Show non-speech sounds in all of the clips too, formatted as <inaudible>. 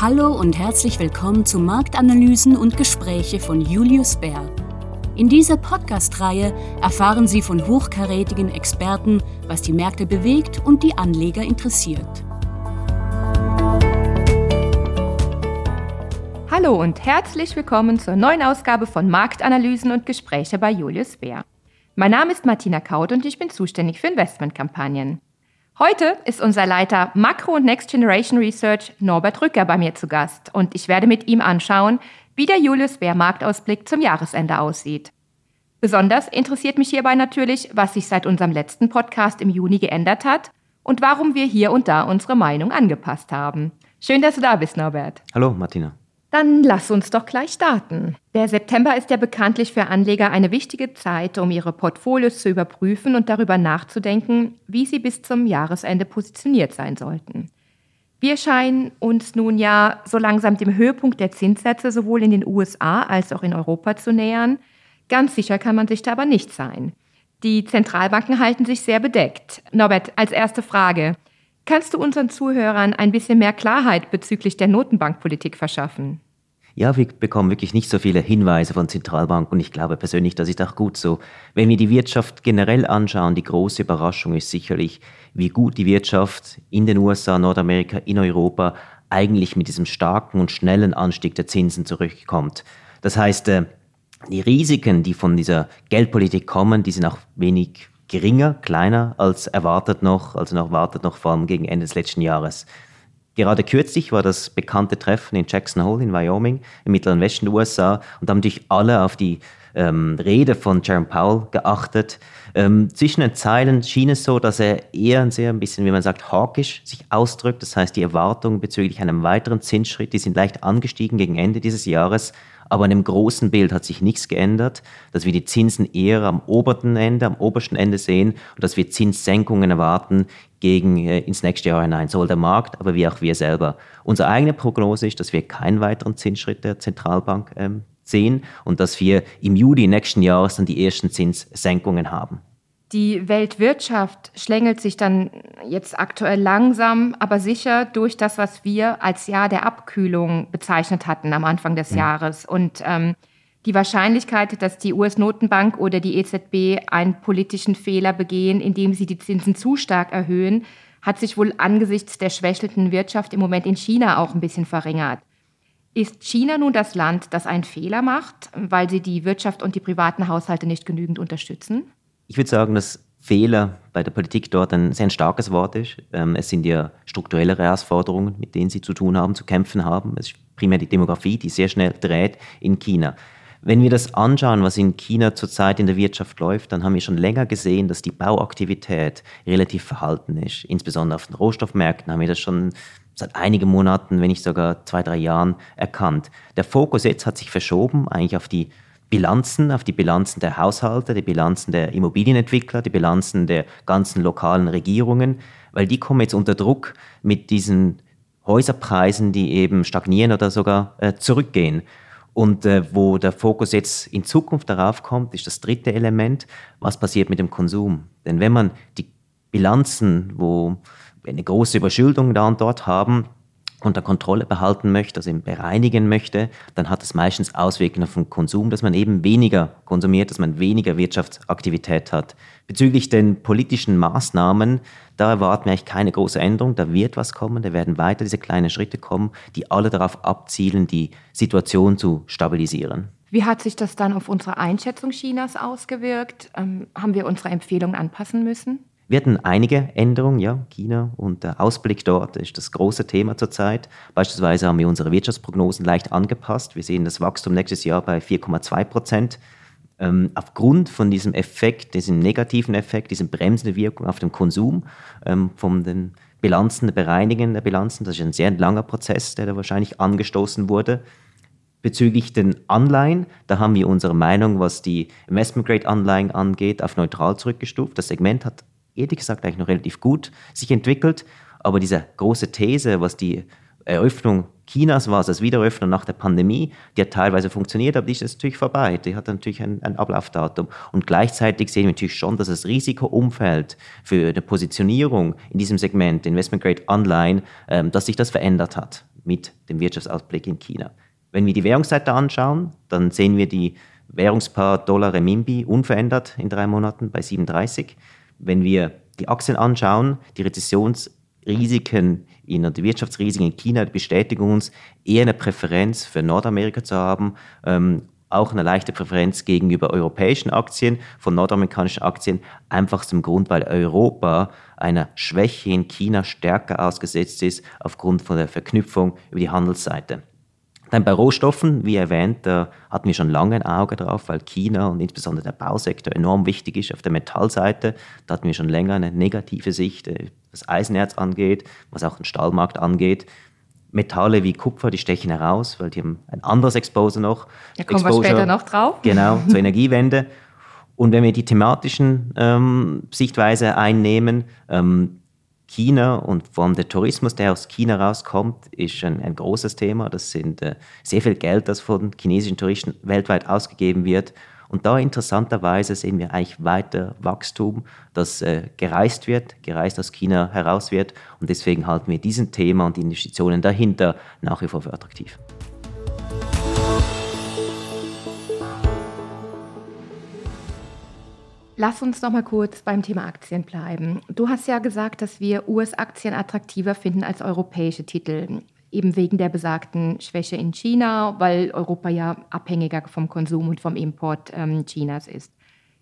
Hallo und herzlich willkommen zu Marktanalysen und Gespräche von Julius Bär. In dieser Podcast-Reihe erfahren Sie von hochkarätigen Experten, was die Märkte bewegt und die Anleger interessiert. Hallo und herzlich willkommen zur neuen Ausgabe von Marktanalysen und Gespräche bei Julius Bär. Mein Name ist Martina Kaut und ich bin zuständig für Investmentkampagnen. Heute ist unser Leiter Makro und Next Generation Research Norbert Rücker bei mir zu Gast und ich werde mit ihm anschauen, wie der Julius Bär Marktausblick zum Jahresende aussieht. Besonders interessiert mich hierbei natürlich, was sich seit unserem letzten Podcast im Juni geändert hat und warum wir hier und da unsere Meinung angepasst haben. Schön, dass du da bist, Norbert. Hallo, Martina. Dann lass uns doch gleich starten. Der September ist ja bekanntlich für Anleger eine wichtige Zeit, um ihre Portfolios zu überprüfen und darüber nachzudenken, wie sie bis zum Jahresende positioniert sein sollten. Wir scheinen uns nun ja so langsam dem Höhepunkt der Zinssätze sowohl in den USA als auch in Europa zu nähern. Ganz sicher kann man sich da aber nicht sein. Die Zentralbanken halten sich sehr bedeckt. Norbert, als erste Frage. Kannst du unseren Zuhörern ein bisschen mehr Klarheit bezüglich der Notenbankpolitik verschaffen? Ja, wir bekommen wirklich nicht so viele Hinweise von Zentralbanken und ich glaube persönlich, das ist auch gut so. Wenn wir die Wirtschaft generell anschauen, die große Überraschung ist sicherlich, wie gut die Wirtschaft in den USA, Nordamerika, in Europa eigentlich mit diesem starken und schnellen Anstieg der Zinsen zurückkommt. Das heißt, äh, die Risiken, die von dieser Geldpolitik kommen, die sind auch wenig geringer, kleiner als erwartet noch, also noch erwartet noch vor allem gegen Ende des letzten Jahres. Gerade kürzlich war das bekannte Treffen in Jackson Hole in Wyoming, im mittleren Westen der USA, und da haben natürlich alle auf die ähm, Rede von Jerome Powell geachtet. Ähm, zwischen den Zeilen schien es so, dass er eher ein sehr ein bisschen, wie man sagt, hawkisch sich ausdrückt. Das heißt, die Erwartungen bezüglich einem weiteren Zinsschritt, die sind leicht angestiegen gegen Ende dieses Jahres. Aber an dem großen Bild hat sich nichts geändert, dass wir die Zinsen eher am obersten Ende, am obersten Ende sehen und dass wir Zinssenkungen erwarten gegen äh, ins nächste Jahr hinein, sowohl der Markt, aber wie auch wir selber. Unsere eigene Prognose ist, dass wir keinen weiteren Zinsschritt der Zentralbank ähm, sehen und dass wir im Juli nächsten Jahres dann die ersten Zinssenkungen haben. Die Weltwirtschaft schlängelt sich dann jetzt aktuell langsam, aber sicher durch das, was wir als Jahr der Abkühlung bezeichnet hatten am Anfang des mhm. Jahres. Und ähm, die Wahrscheinlichkeit, dass die US-Notenbank oder die EZB einen politischen Fehler begehen, indem sie die Zinsen zu stark erhöhen, hat sich wohl angesichts der schwächelnden Wirtschaft im Moment in China auch ein bisschen verringert. Ist China nun das Land, das einen Fehler macht, weil sie die Wirtschaft und die privaten Haushalte nicht genügend unterstützen? Ich würde sagen, dass Fehler bei der Politik dort ein sehr starkes Wort ist. Ähm, es sind ja strukturelle Herausforderungen, mit denen sie zu tun haben, zu kämpfen haben. Es ist primär die Demografie, die sehr schnell dreht in China. Wenn wir das anschauen, was in China zurzeit in der Wirtschaft läuft, dann haben wir schon länger gesehen, dass die Bauaktivität relativ verhalten ist. Insbesondere auf den Rohstoffmärkten haben wir das schon seit einigen Monaten, wenn nicht sogar zwei, drei Jahren erkannt. Der Fokus jetzt hat sich verschoben eigentlich auf die Bilanzen, auf die Bilanzen der Haushalte, die Bilanzen der Immobilienentwickler, die Bilanzen der ganzen lokalen Regierungen, weil die kommen jetzt unter Druck mit diesen Häuserpreisen, die eben stagnieren oder sogar äh, zurückgehen. Und äh, wo der Fokus jetzt in Zukunft darauf kommt, ist das dritte Element, was passiert mit dem Konsum. Denn wenn man die Bilanzen, wo eine große Überschuldung da und dort haben, unter Kontrolle behalten möchte, also eben bereinigen möchte, dann hat es meistens Auswirkungen auf den Konsum, dass man eben weniger konsumiert, dass man weniger Wirtschaftsaktivität hat. Bezüglich den politischen Maßnahmen, da erwarten wir eigentlich keine große Änderung, da wird was kommen, da werden weiter diese kleinen Schritte kommen, die alle darauf abzielen, die Situation zu stabilisieren. Wie hat sich das dann auf unsere Einschätzung Chinas ausgewirkt? Ähm, haben wir unsere Empfehlungen anpassen müssen? Wir hatten einige Änderungen, ja, China und der Ausblick dort ist das große Thema zurzeit. Beispielsweise haben wir unsere Wirtschaftsprognosen leicht angepasst. Wir sehen das Wachstum nächstes Jahr bei 4,2 Prozent. Ähm, aufgrund von diesem Effekt, diesem negativen Effekt, dieser bremsende Wirkung auf den Konsum, ähm, von den Bilanzen, der Bereinigen der Bilanzen, das ist ein sehr langer Prozess, der da wahrscheinlich angestoßen wurde. Bezüglich den Anleihen, da haben wir unsere Meinung, was die Investment-Grade-Anleihen angeht, auf neutral zurückgestuft. Das Segment hat ehrlich gesagt eigentlich noch relativ gut sich entwickelt. Aber diese große These, was die Eröffnung Chinas war, also das Wiedereröffnen nach der Pandemie, die hat teilweise funktioniert, aber die ist natürlich vorbei. Die hat natürlich ein, ein Ablaufdatum. Und gleichzeitig sehen wir natürlich schon, dass das Risikoumfeld für eine Positionierung in diesem Segment, Investment Grade Online, ähm, dass sich das verändert hat. mit dem Wirtschaftsausblick in China. Wenn wir die Währungsseite anschauen, dann sehen wir die Währungspaar Dollar-Remimbi unverändert in drei Monaten bei 37. Wenn wir die Aktien anschauen, die Rezessionsrisiken in die Wirtschaftsrisiken in China bestätigen uns, eher eine Präferenz für Nordamerika zu haben, ähm, auch eine leichte Präferenz gegenüber europäischen Aktien, von nordamerikanischen Aktien, einfach zum Grund, weil Europa einer Schwäche in China stärker ausgesetzt ist aufgrund von der Verknüpfung über die Handelsseite. Dann bei Rohstoffen, wie erwähnt, da hatten wir schon lange ein Auge drauf, weil China und insbesondere der Bausektor enorm wichtig ist auf der Metallseite. Da hatten wir schon länger eine negative Sicht, äh, was Eisenerz angeht, was auch den Stahlmarkt angeht. Metalle wie Kupfer, die stechen heraus, weil die haben ein anderes Exposure noch. Da kommen Exposure, wir später noch drauf. Genau, zur <laughs> Energiewende. Und wenn wir die thematischen ähm, Sichtweise einnehmen, ähm, China und vor allem der Tourismus, der aus China rauskommt, ist ein, ein großes Thema. Das sind äh, sehr viel Geld, das von chinesischen Touristen weltweit ausgegeben wird. Und da interessanterweise sehen wir eigentlich weiter Wachstum, das äh, gereist wird, gereist aus China heraus wird. Und deswegen halten wir diesen Thema und die Investitionen dahinter nach wie vor für attraktiv. Lass uns noch mal kurz beim Thema Aktien bleiben. Du hast ja gesagt, dass wir US-Aktien attraktiver finden als europäische Titel, eben wegen der besagten Schwäche in China, weil Europa ja abhängiger vom Konsum und vom Import ähm, Chinas ist.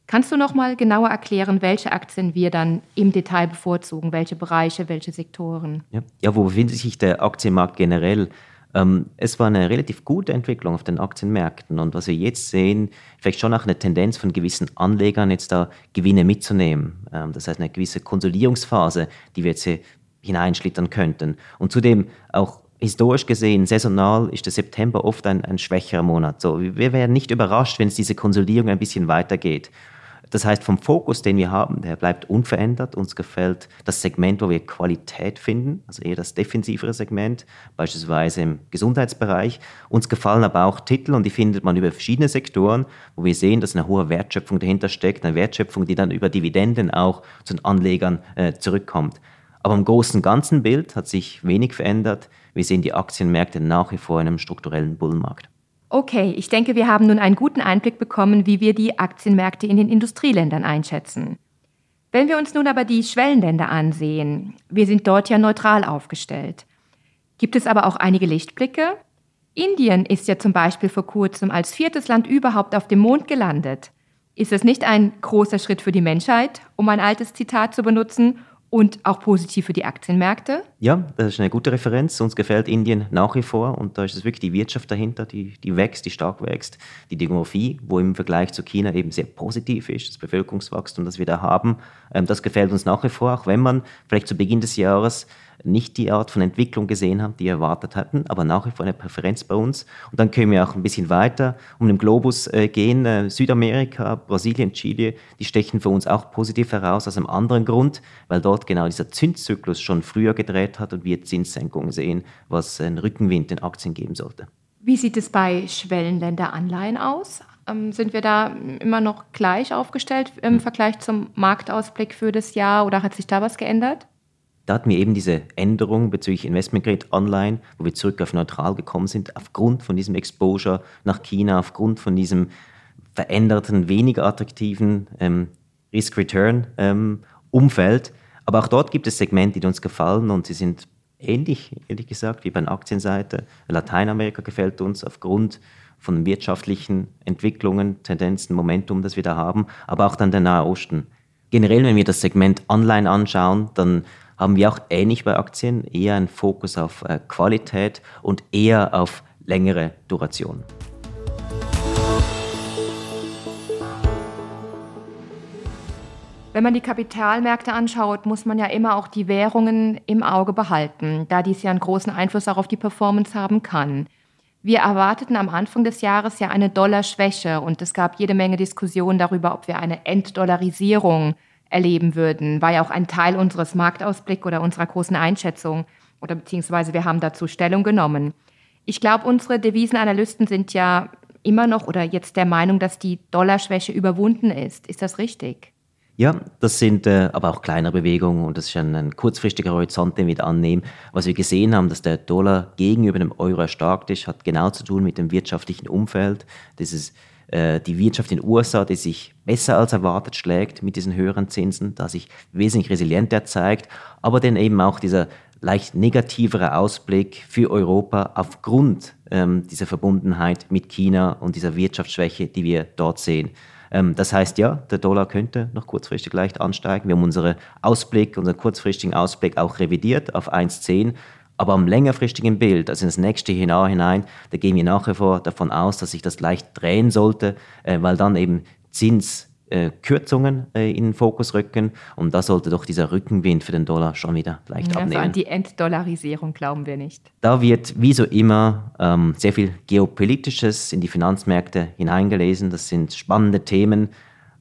Kannst du noch mal genauer erklären, welche Aktien wir dann im Detail bevorzugen, welche Bereiche, welche Sektoren? Ja, ja wo befindet sich der Aktienmarkt generell? Ähm, es war eine relativ gute Entwicklung auf den Aktienmärkten und was wir jetzt sehen, vielleicht schon auch eine Tendenz von gewissen Anlegern, jetzt da Gewinne mitzunehmen. Ähm, das heißt, eine gewisse Konsolidierungsphase, die wir jetzt hier hineinschlittern könnten. Und zudem auch historisch gesehen, saisonal ist der September oft ein, ein schwächerer Monat. So, wir wären nicht überrascht, wenn es diese Konsolidierung ein bisschen weitergeht. Das heißt, vom Fokus, den wir haben, der bleibt unverändert. Uns gefällt das Segment, wo wir Qualität finden, also eher das defensivere Segment, beispielsweise im Gesundheitsbereich. Uns gefallen aber auch Titel und die findet man über verschiedene Sektoren, wo wir sehen, dass eine hohe Wertschöpfung dahinter steckt, eine Wertschöpfung, die dann über Dividenden auch zu den Anlegern äh, zurückkommt. Aber im großen ganzen Bild hat sich wenig verändert. Wir sehen die Aktienmärkte nach wie vor in einem strukturellen Bullenmarkt. Okay, ich denke, wir haben nun einen guten Einblick bekommen, wie wir die Aktienmärkte in den Industrieländern einschätzen. Wenn wir uns nun aber die Schwellenländer ansehen, wir sind dort ja neutral aufgestellt. Gibt es aber auch einige Lichtblicke? Indien ist ja zum Beispiel vor kurzem als viertes Land überhaupt auf dem Mond gelandet. Ist es nicht ein großer Schritt für die Menschheit, um ein altes Zitat zu benutzen, und auch positiv für die Aktienmärkte? Ja, das ist eine gute Referenz. Uns gefällt Indien nach wie vor und da ist es wirklich die Wirtschaft dahinter, die, die wächst, die stark wächst. Die Demografie, wo im Vergleich zu China eben sehr positiv ist, das Bevölkerungswachstum, das wir da haben, ähm, das gefällt uns nach wie vor, auch wenn man vielleicht zu Beginn des Jahres nicht die Art von Entwicklung gesehen haben, die wir erwartet hatten, aber nach wie vor eine Präferenz bei uns. Und dann können wir auch ein bisschen weiter um den Globus äh, gehen. Äh, Südamerika, Brasilien, Chile, die stechen für uns auch positiv heraus aus einem anderen Grund, weil dort genau dieser Zinszyklus schon früher gedreht hat und wir Zinssenkungen sehen, was einen Rückenwind den Aktien geben sollte. Wie sieht es bei Schwellenländeranleihen aus? Ähm, sind wir da immer noch gleich aufgestellt im hm. Vergleich zum Marktausblick für das Jahr oder hat sich da was geändert? Da hatten wir eben diese Änderung bezüglich Investment Grade Online, wo wir zurück auf neutral gekommen sind, aufgrund von diesem Exposure nach China, aufgrund von diesem veränderten, weniger attraktiven ähm, Risk-Return-Umfeld. Ähm, Aber auch dort gibt es Segmente, die uns gefallen und sie sind ähnlich, ehrlich gesagt, wie bei der Aktienseite. Lateinamerika gefällt uns aufgrund von wirtschaftlichen Entwicklungen, Tendenzen, Momentum, das wir da haben, aber auch dann der Nahe Osten. Generell, wenn wir das Segment Online anschauen, dann haben wir auch ähnlich bei Aktien eher einen Fokus auf äh, Qualität und eher auf längere Duration. Wenn man die Kapitalmärkte anschaut, muss man ja immer auch die Währungen im Auge behalten, da dies ja einen großen Einfluss auch auf die Performance haben kann. Wir erwarteten am Anfang des Jahres ja eine Dollarschwäche und es gab jede Menge Diskussionen darüber, ob wir eine Entdollarisierung erleben würden, war ja auch ein Teil unseres Marktausblicks oder unserer großen Einschätzung oder beziehungsweise wir haben dazu Stellung genommen. Ich glaube, unsere Devisenanalysten sind ja immer noch oder jetzt der Meinung, dass die Dollarschwäche überwunden ist. Ist das richtig? Ja, das sind äh, aber auch kleinere Bewegungen und das ist ein, ein, kurzfristiger Horizont, den wir annehmen. Was wir gesehen haben, dass der Dollar gegenüber dem Euro erstarkt ist, hat genau zu tun mit dem wirtschaftlichen Umfeld. Das ist die Wirtschaft in den USA, die sich besser als erwartet schlägt mit diesen höheren Zinsen, da sich wesentlich resilienter zeigt, aber dann eben auch dieser leicht negativere Ausblick für Europa aufgrund ähm, dieser Verbundenheit mit China und dieser Wirtschaftsschwäche, die wir dort sehen. Ähm, das heißt ja, der Dollar könnte noch kurzfristig leicht ansteigen. Wir haben unseren Ausblick, unseren kurzfristigen Ausblick auch revidiert auf 1,10. Aber am längerfristigen Bild, also ins nächste Jahr hinein, da gehen wir nach wie vor davon aus, dass sich das leicht drehen sollte, äh, weil dann eben Zins äh, Kürzungen in den Fokus rücken. Und da sollte doch dieser Rückenwind für den Dollar schon wieder leicht ja, abnehmen. Also an die Entdollarisierung glauben wir nicht. Da wird wie so immer ähm, sehr viel Geopolitisches in die Finanzmärkte hineingelesen. Das sind spannende Themen.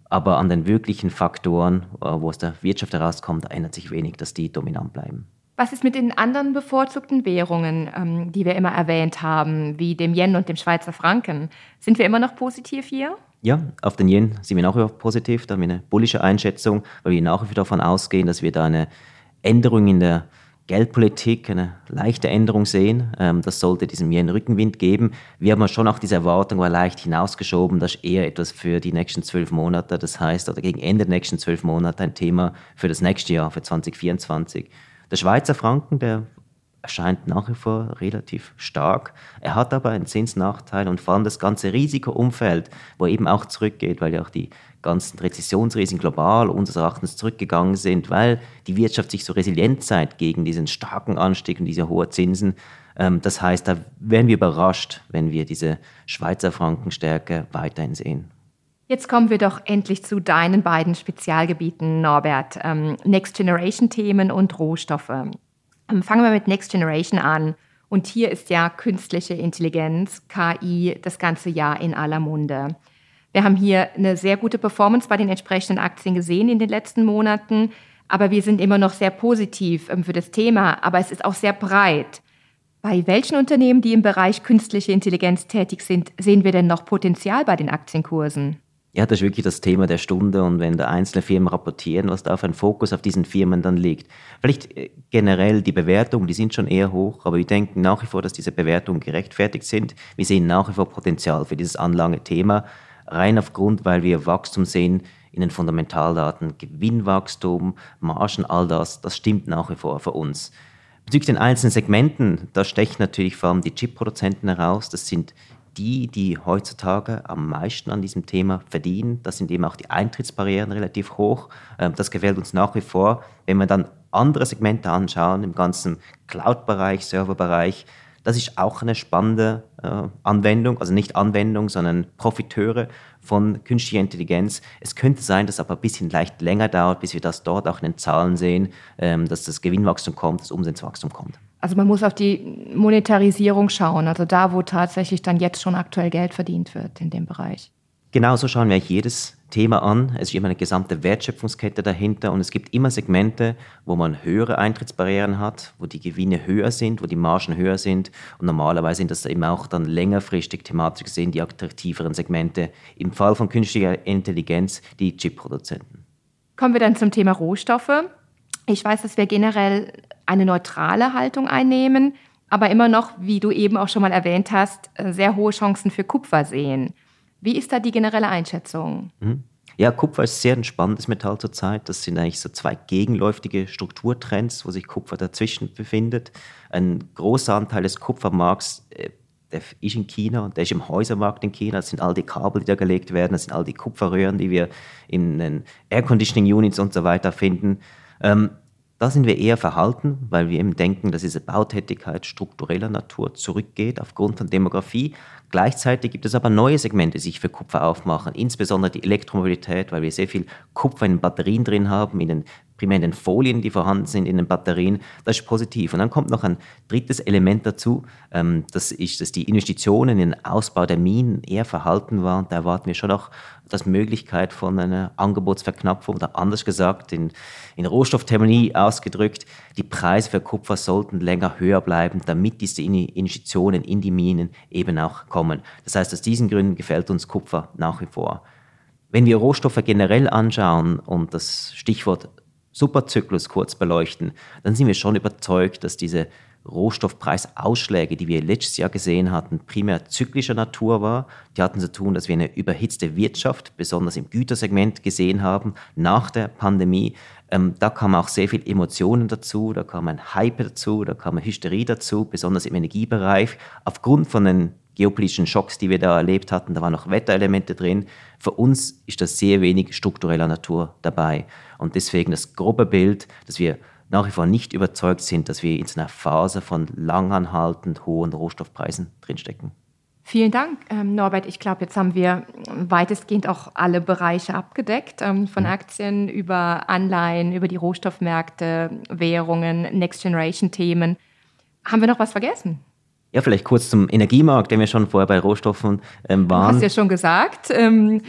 Aber an den wirklichen Faktoren, äh, wo es der Wirtschaft herauskommt, ändert sich wenig, dass die dominant bleiben. Was ist mit den anderen bevorzugten Währungen, ähm, die wir immer erwähnt haben, wie dem Yen und dem Schweizer Franken? Sind wir immer noch positiv hier? Ja, auf den Yen sind wir nach wie vor positiv, da haben wir eine bullische Einschätzung, weil wir nach wie vor davon ausgehen, dass wir da eine Änderung in der Geldpolitik, eine leichte Änderung sehen. Ähm, das sollte diesem Yen Rückenwind geben. Wir haben schon auch diese Erwartung, war leicht hinausgeschoben, das ist eher etwas für die nächsten zwölf Monate. Das heißt, oder gegen Ende der nächsten zwölf Monate ein Thema für das nächste Jahr, für 2024. Der Schweizer Franken, der erscheint nach wie vor relativ stark. Er hat aber einen Zinsnachteil und vor allem das ganze Risikoumfeld, wo eben auch zurückgeht, weil ja auch die ganzen Rezessionsrisiken global unseres Erachtens zurückgegangen sind, weil die Wirtschaft sich so resilient zeigt gegen diesen starken Anstieg und diese hohen Zinsen. Ähm, das heißt, da werden wir überrascht, wenn wir diese Schweizer Frankenstärke weiterhin sehen. Jetzt kommen wir doch endlich zu deinen beiden Spezialgebieten, Norbert. Ähm, Next Generation Themen und Rohstoffe. Ähm, fangen wir mit Next Generation an. Und hier ist ja künstliche Intelligenz, KI, das ganze Jahr in aller Munde. Wir haben hier eine sehr gute Performance bei den entsprechenden Aktien gesehen in den letzten Monaten, aber wir sind immer noch sehr positiv ähm, für das Thema, aber es ist auch sehr breit. Bei welchen Unternehmen, die im Bereich künstliche Intelligenz tätig sind, sehen wir denn noch Potenzial bei den Aktienkursen? Ja, das ist wirklich das Thema der Stunde und wenn da einzelne Firmen rapportieren, was da auf ein Fokus auf diesen Firmen dann liegt. Vielleicht äh, generell die Bewertungen, die sind schon eher hoch, aber wir denken nach wie vor, dass diese Bewertungen gerechtfertigt sind. Wir sehen nach wie vor Potenzial für dieses Anlagethema, rein aufgrund, weil wir Wachstum sehen in den Fundamentaldaten, Gewinnwachstum, Margen, all das, das stimmt nach wie vor für uns. Bezüglich den einzelnen Segmenten, da stechen natürlich vor allem die Chip-Produzenten heraus. Das sind die, die heutzutage am meisten an diesem Thema verdienen. Da sind eben auch die Eintrittsbarrieren relativ hoch. Ähm, das gefällt uns nach wie vor. Wenn wir dann andere Segmente anschauen, im ganzen Cloud-Bereich, Serverbereich, das ist auch eine spannende äh, Anwendung, also nicht Anwendung, sondern Profiteure von künstlicher Intelligenz. Es könnte sein, dass es aber ein bisschen leicht länger dauert, bis wir das dort auch in den Zahlen sehen, ähm, dass das Gewinnwachstum kommt, das Umsatzwachstum kommt. Also man muss auf die Monetarisierung schauen, also da, wo tatsächlich dann jetzt schon aktuell Geld verdient wird in dem Bereich. Genauso schauen wir jedes Thema an. Es ist immer eine gesamte Wertschöpfungskette dahinter und es gibt immer Segmente, wo man höhere Eintrittsbarrieren hat, wo die Gewinne höher sind, wo die Margen höher sind. Und normalerweise sind das eben auch dann längerfristig thematisch gesehen die attraktiveren Segmente. Im Fall von künstlicher Intelligenz die Chip-Produzenten. Kommen wir dann zum Thema Rohstoffe. Ich weiß, dass wir generell eine neutrale Haltung einnehmen, aber immer noch, wie du eben auch schon mal erwähnt hast, äh, sehr hohe Chancen für Kupfer sehen. Wie ist da die generelle Einschätzung? Mhm. Ja, Kupfer ist sehr ein spannendes Metall zurzeit. Das sind eigentlich so zwei gegenläufige Strukturtrends, wo sich Kupfer dazwischen befindet. Ein großer Anteil des Kupfermarkts äh, der ist in China und der ist im Häusermarkt in China. Das sind all die Kabel, die da gelegt werden, das sind all die Kupferröhren, die wir in den Air Conditioning Units und so weiter finden. Ähm, da sind wir eher verhalten, weil wir eben denken, dass diese Bautätigkeit struktureller Natur zurückgeht aufgrund von Demografie. Gleichzeitig gibt es aber neue Segmente, die sich für Kupfer aufmachen, insbesondere die Elektromobilität, weil wir sehr viel Kupfer in Batterien drin haben, in den primär in den Folien, die vorhanden sind in den Batterien. Das ist positiv. Und dann kommt noch ein drittes Element dazu, ähm, das ist, dass die Investitionen in den Ausbau der Minen eher verhalten waren. Da erwarten wir schon auch das Möglichkeit von einer Angebotsverknappung oder anders gesagt, in, in Rohstoffthermie ausgedrückt, die Preise für Kupfer sollten länger höher bleiben, damit diese Investitionen in die Minen eben auch kommen. Das heißt, aus diesen Gründen gefällt uns Kupfer nach wie vor. Wenn wir Rohstoffe generell anschauen und das Stichwort Superzyklus kurz beleuchten, dann sind wir schon überzeugt, dass diese Rohstoffpreisausschläge, die wir letztes Jahr gesehen hatten, primär zyklischer Natur war. Die hatten zu tun, dass wir eine überhitzte Wirtschaft, besonders im Gütersegment, gesehen haben nach der Pandemie. Ähm, da kamen auch sehr viele Emotionen dazu, da kam ein Hype dazu, da kam eine Hysterie dazu, besonders im Energiebereich. Aufgrund von den geopolitischen Schocks, die wir da erlebt hatten, da waren noch Wetterelemente drin. Für uns ist das sehr wenig struktureller Natur dabei. Und deswegen das grobe Bild, dass wir nach wie vor nicht überzeugt sind, dass wir in einer Phase von langanhaltend hohen Rohstoffpreisen drinstecken. Vielen Dank, ähm, Norbert. Ich glaube, jetzt haben wir weitestgehend auch alle Bereiche abgedeckt, ähm, von Aktien über Anleihen, über die Rohstoffmärkte, Währungen, Next Generation-Themen. Haben wir noch was vergessen? Ja, vielleicht kurz zum Energiemarkt, den wir schon vorher bei Rohstoffen ähm, waren. Du hast ja schon gesagt, ähm,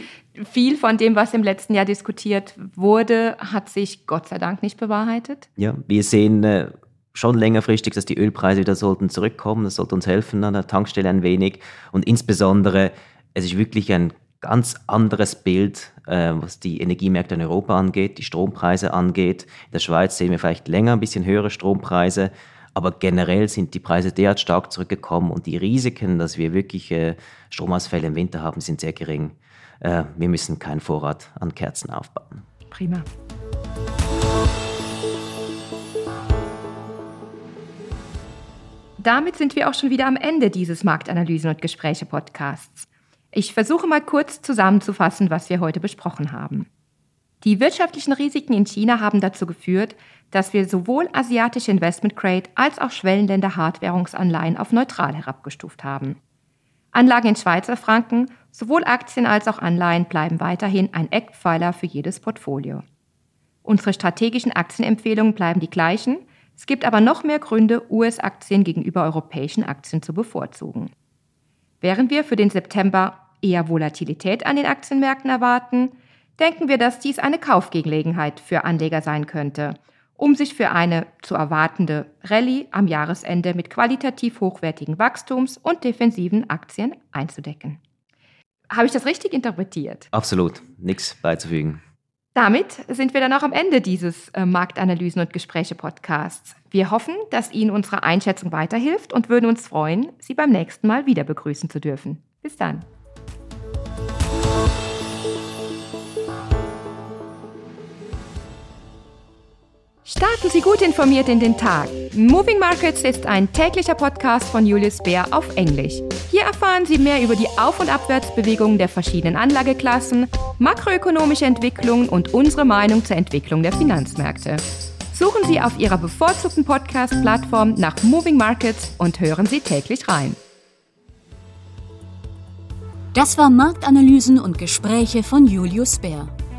viel von dem, was im letzten Jahr diskutiert wurde, hat sich Gott sei Dank nicht bewahrheitet. Ja, wir sehen äh, schon längerfristig, dass die Ölpreise wieder sollten zurückkommen. Das sollte uns helfen an der Tankstelle ein wenig. Und insbesondere, es ist wirklich ein ganz anderes Bild, äh, was die Energiemärkte in Europa angeht, die Strompreise angeht. In der Schweiz sehen wir vielleicht länger ein bisschen höhere Strompreise. Aber generell sind die Preise derart stark zurückgekommen und die Risiken, dass wir wirklich Stromausfälle im Winter haben, sind sehr gering äh, wir müssen keinen Vorrat an Kerzen aufbauen. Prima. Damit sind wir auch schon wieder am Ende dieses Marktanalysen und Gespräche Podcasts. Ich versuche mal kurz zusammenzufassen, was wir heute besprochen haben. Die wirtschaftlichen Risiken in China haben dazu geführt, dass wir sowohl asiatische Investment Grade als auch Schwellenländer Hardwährungsanleihen auf neutral herabgestuft haben. Anlagen in Schweizer Franken, sowohl Aktien als auch Anleihen bleiben weiterhin ein Eckpfeiler für jedes Portfolio. Unsere strategischen Aktienempfehlungen bleiben die gleichen, es gibt aber noch mehr Gründe, US-Aktien gegenüber europäischen Aktien zu bevorzugen. Während wir für den September eher Volatilität an den Aktienmärkten erwarten, denken wir, dass dies eine Kaufgelegenheit für Anleger sein könnte um sich für eine zu erwartende Rallye am Jahresende mit qualitativ hochwertigen Wachstums- und defensiven Aktien einzudecken. Habe ich das richtig interpretiert? Absolut, nichts beizufügen. Damit sind wir dann auch am Ende dieses äh, Marktanalysen und Gespräche Podcasts. Wir hoffen, dass Ihnen unsere Einschätzung weiterhilft und würden uns freuen, Sie beim nächsten Mal wieder begrüßen zu dürfen. Bis dann. Starten Sie gut informiert in den Tag. Moving Markets ist ein täglicher Podcast von Julius Bär auf Englisch. Hier erfahren Sie mehr über die Auf- und Abwärtsbewegungen der verschiedenen Anlageklassen, makroökonomische Entwicklungen und unsere Meinung zur Entwicklung der Finanzmärkte. Suchen Sie auf Ihrer bevorzugten Podcast-Plattform nach Moving Markets und hören Sie täglich rein. Das war Marktanalysen und Gespräche von Julius Bär.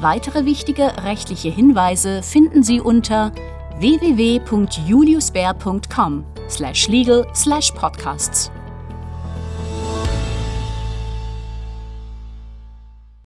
Weitere wichtige rechtliche Hinweise finden Sie unter www.juliusbär.com/legal/podcasts.